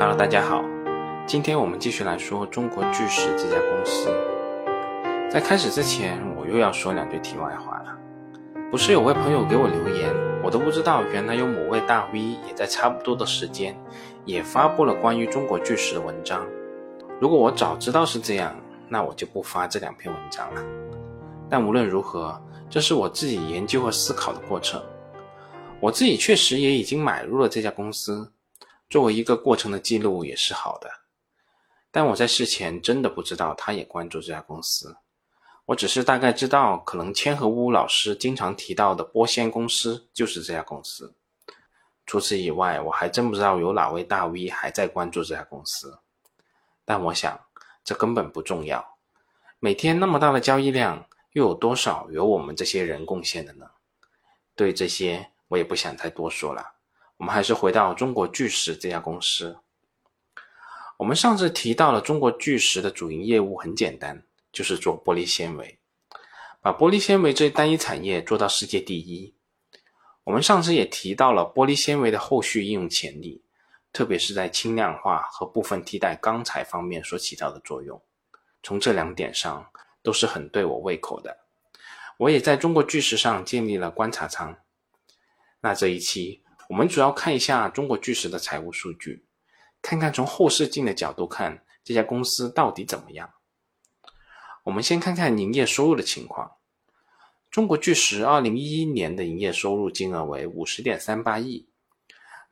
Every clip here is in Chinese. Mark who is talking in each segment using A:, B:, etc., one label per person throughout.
A: Hello，大家好，今天我们继续来说中国巨石这家公司。在开始之前，我又要说两句题外话了。不是有位朋友给我留言，我都不知道，原来有某位大 V 也在差不多的时间，也发布了关于中国巨石的文章。如果我早知道是这样，那我就不发这两篇文章了。但无论如何，这是我自己研究和思考的过程。我自己确实也已经买入了这家公司。作为一个过程的记录也是好的，但我在事前真的不知道他也关注这家公司，我只是大概知道，可能千和屋老师经常提到的波仙公司就是这家公司。除此以外，我还真不知道有哪位大 V 还在关注这家公司。但我想，这根本不重要。每天那么大的交易量，又有多少由我们这些人贡献的呢？对这些，我也不想再多说了。我们还是回到中国巨石这家公司。我们上次提到了中国巨石的主营业务很简单，就是做玻璃纤维，把玻璃纤维这一单一产业做到世界第一。我们上次也提到了玻璃纤维的后续应用潜力，特别是在轻量化和部分替代钢材方面所起到的作用。从这两点上都是很对我胃口的。我也在中国巨石上建立了观察仓。那这一期。我们主要看一下中国巨石的财务数据，看看从后视镜的角度看这家公司到底怎么样。我们先看看营业收入的情况。中国巨石二零一一年的营业收入金额为五十点三八亿，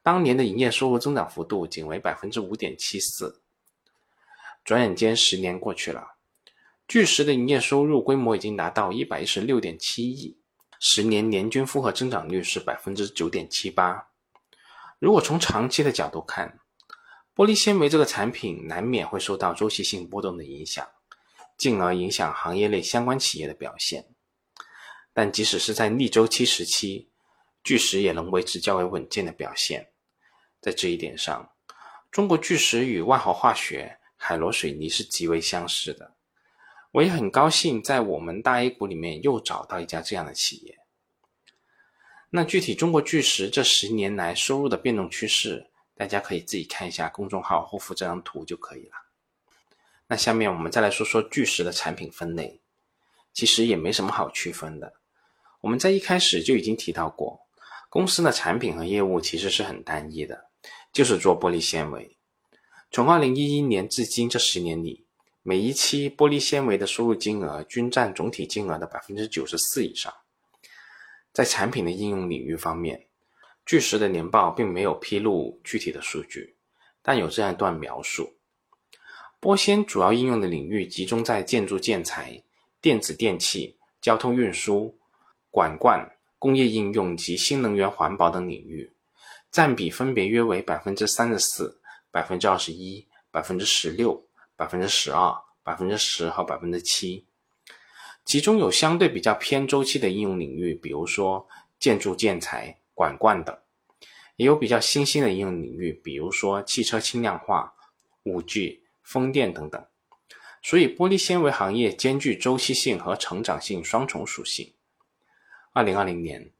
A: 当年的营业收入增长幅度仅为百分之五点七四。转眼间十年过去了，巨石的营业收入规模已经达到一百一十六点七亿。十年年均复合增长率是百分之九点七八。如果从长期的角度看，玻璃纤维这个产品难免会受到周期性波动的影响，进而影响行业内相关企业的表现。但即使是在逆周期时期，巨石也能维持较为稳健的表现。在这一点上，中国巨石与万豪化学、海螺水泥是极为相似的。我也很高兴在我们大 A 股里面又找到一家这样的企业。那具体中国巨石这十年来收入的变动趋势，大家可以自己看一下公众号后附这张图就可以了。那下面我们再来说说巨石的产品分类，其实也没什么好区分的。我们在一开始就已经提到过，公司的产品和业务其实是很单一的，就是做玻璃纤维。从二零一一年至今这十年里。每一期玻璃纤维的收入金额均占总体金额的百分之九十四以上。在产品的应用领域方面，巨石的年报并没有披露具体的数据，但有这样一段描述：玻纤主要应用的领域集中在建筑建材、电子电器、交通运输、管灌、工业应用及新能源环保等领域，占比分别约为百分之三十四、百分之二十一、百分之十六。百分之十二、百分之十和百分之七，其中有相对比较偏周期的应用领域，比如说建筑建材、管灌等；也有比较新兴的应用领域，比如说汽车轻量化、五 G、风电等等。所以，玻璃纤维行业兼具周期性和成长性双重属性。二零二零年，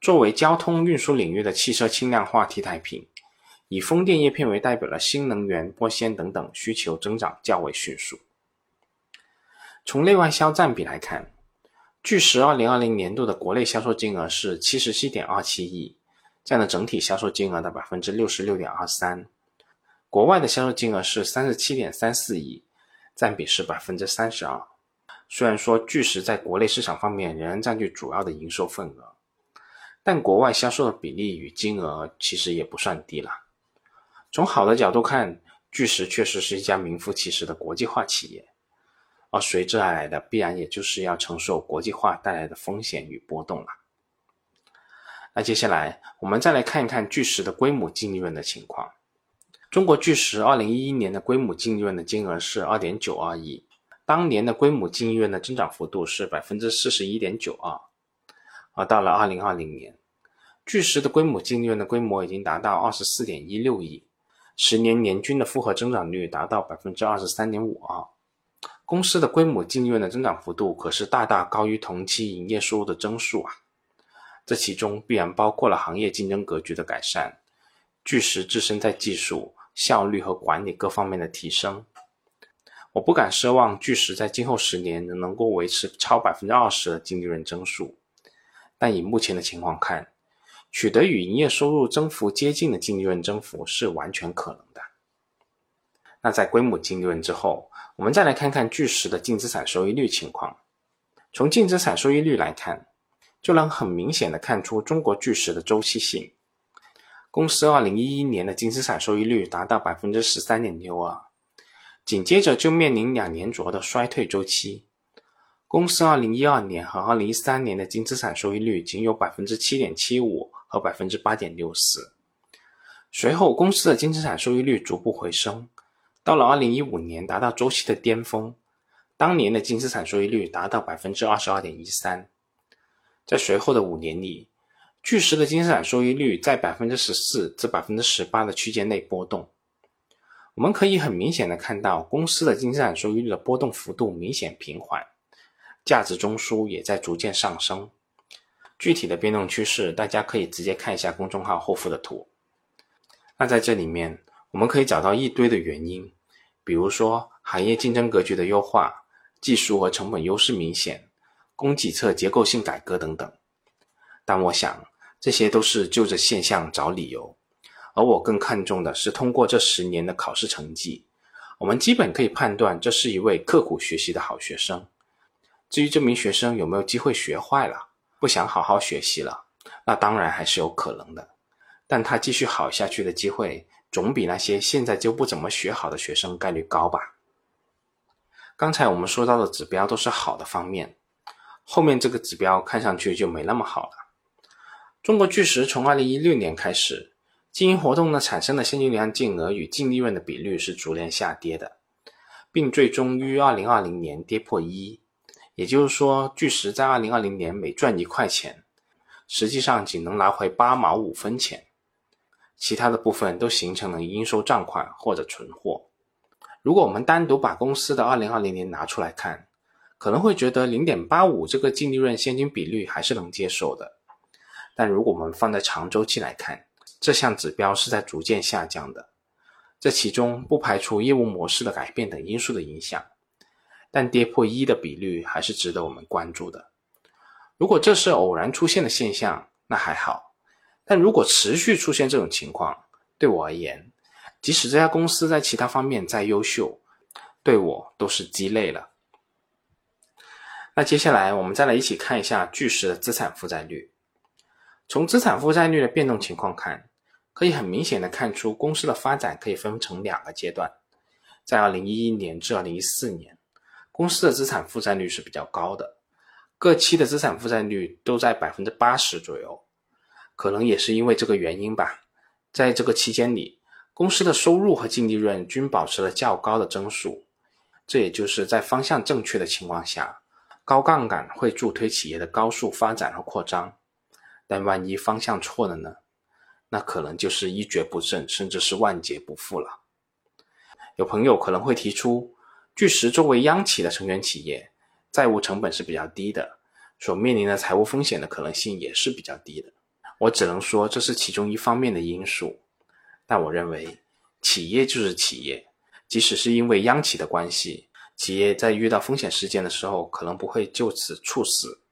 A: 作为交通运输领域的汽车轻量化替代品。以风电叶片为代表的新能源、玻纤等等需求增长较为迅速。从内外销占比来看，巨石二零二零年度的国内销售金额是七十七点二七亿，占了整体销售金额的百分之六十六点二三；国外的销售金额是三十七点三四亿，占比是百分之三十二。虽然说巨石在国内市场方面仍然占据主要的营收份额，但国外销售的比例与金额其实也不算低了。从好的角度看，巨石确实是一家名副其实的国际化企业，而随之而来的必然也就是要承受国际化带来的风险与波动了。那接下来我们再来看一看巨石的规模净利润的情况。中国巨石二零一一年的规模净利润的金额是二点九二亿，当年的规模净利润的增长幅度是百分之四十一点九二，而到了二零二零年，巨石的规模净利润的规模已经达到二十四点一六亿。十年年均的复合增长率达到百分之二十三点五二，公司的规模净利润的增长幅度可是大大高于同期营业收入的增速啊！这其中必然包括了行业竞争格局的改善，巨石自身在技术、效率和管理各方面的提升。我不敢奢望巨石在今后十年能够维持超百分之二十的净利润增速，但以目前的情况看，取得与营业收入增幅接近的净利润增幅是完全可能的。那在规模净利润之后，我们再来看看巨石的净资产收益率情况。从净资产收益率来看，就能很明显的看出中国巨石的周期性。公司二零一一年的净资产收益率达到百分之十三点六二，紧接着就面临两年左右的衰退周期。公司二零一二年和二零一三年的净资产收益率仅有百分之七点七五和百分之八点六四。随后，公司的净资产收益率逐步回升，到了二零一五年达到周期的巅峰，当年的净资产收益率达到百分之二十二点一三。在随后的五年里，巨石的净资产收益率在百分之十四至百分之十八的区间内波动。我们可以很明显的看到，公司的净资产收益率的波动幅度明显平缓，价值中枢也在逐渐上升。具体的变动趋势，大家可以直接看一下公众号后附的图。那在这里面，我们可以找到一堆的原因，比如说行业竞争格局的优化、技术和成本优势明显。供给侧结构性改革等等，但我想这些都是就着现象找理由，而我更看重的是通过这十年的考试成绩，我们基本可以判断这是一位刻苦学习的好学生。至于这名学生有没有机会学坏了，不想好好学习了，那当然还是有可能的，但他继续好下去的机会，总比那些现在就不怎么学好的学生概率高吧。刚才我们说到的指标都是好的方面。后面这个指标看上去就没那么好了。中国巨石从二零一六年开始，经营活动呢产生的现金流量净额与净利润的比率是逐年下跌的，并最终于二零二零年跌破一。也就是说，巨石在二零二零年每赚一块钱，实际上仅能拿回八毛五分钱，其他的部分都形成了应收账款或者存货。如果我们单独把公司的二零二零年拿出来看，可能会觉得零点八五这个净利润现金比率还是能接受的，但如果我们放在长周期来看，这项指标是在逐渐下降的。这其中不排除业务模式的改变等因素的影响，但跌破一的比率还是值得我们关注的。如果这是偶然出现的现象，那还好；但如果持续出现这种情况，对我而言，即使这家公司在其他方面再优秀，对我都是鸡肋了。那接下来我们再来一起看一下巨石的资产负债率。从资产负债率的变动情况看，可以很明显的看出公司的发展可以分成两个阶段。在二零一一年至二零一四年，公司的资产负债率是比较高的，各期的资产负债率都在百分之八十左右。可能也是因为这个原因吧，在这个期间里，公司的收入和净利润均保持了较高的增速。这也就是在方向正确的情况下。高杠杆会助推企业的高速发展和扩张，但万一方向错了呢？那可能就是一蹶不振，甚至是万劫不复了。有朋友可能会提出，巨石作为央企的成员企业，债务成本是比较低的，所面临的财务风险的可能性也是比较低的。我只能说这是其中一方面的因素，但我认为企业就是企业，即使是因为央企的关系。企业在遇到风险事件的时候，可能不会就此猝死，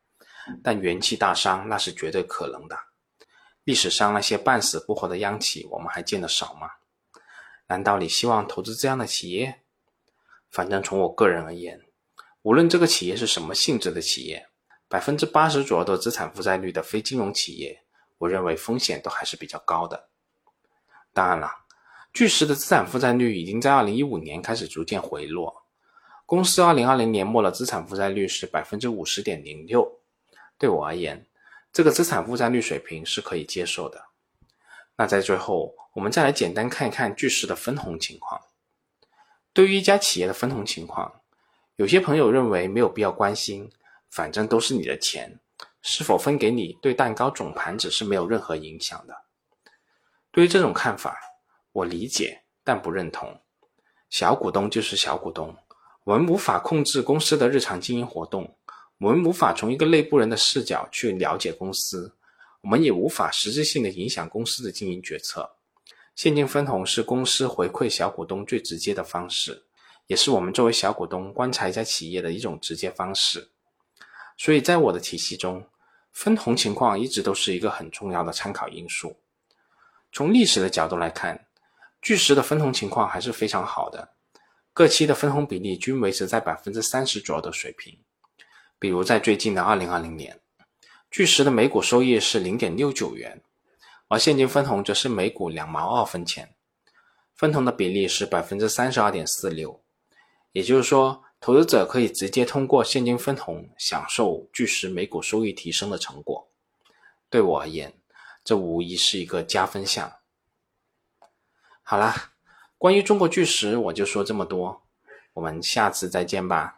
A: 但元气大伤那是绝对可能的。历史上那些半死不活的央企，我们还见得少吗？难道你希望投资这样的企业？反正从我个人而言，无论这个企业是什么性质的企业，百分之八十左右的资产负债率的非金融企业，我认为风险都还是比较高的。当然了，巨石的资产负债率已经在二零一五年开始逐渐回落。公司二零二零年末的资产负债率是百分之五十点零六，对我而言，这个资产负债率水平是可以接受的。那在最后，我们再来简单看一看巨石的分红情况。对于一家企业的分红情况，有些朋友认为没有必要关心，反正都是你的钱，是否分给你对蛋糕总盘子是没有任何影响的。对于这种看法，我理解但不认同。小股东就是小股东。我们无法控制公司的日常经营活动，我们无法从一个内部人的视角去了解公司，我们也无法实质性的影响公司的经营决策。现金分红是公司回馈小股东最直接的方式，也是我们作为小股东观察一家企业的一种直接方式。所以在我的体系中，分红情况一直都是一个很重要的参考因素。从历史的角度来看，巨石的分红情况还是非常好的，各期的分红比例均维持在百分之三十左右的水平。比如在最近的二零二零年，巨石的每股收益是零点六九元。而现金分红则是每股两毛二分钱，分红的比例是百分之三十二点四六，也就是说，投资者可以直接通过现金分红享受巨石每股收益提升的成果。对我而言，这无疑是一个加分项。好啦，关于中国巨石我就说这么多，我们下次再见吧。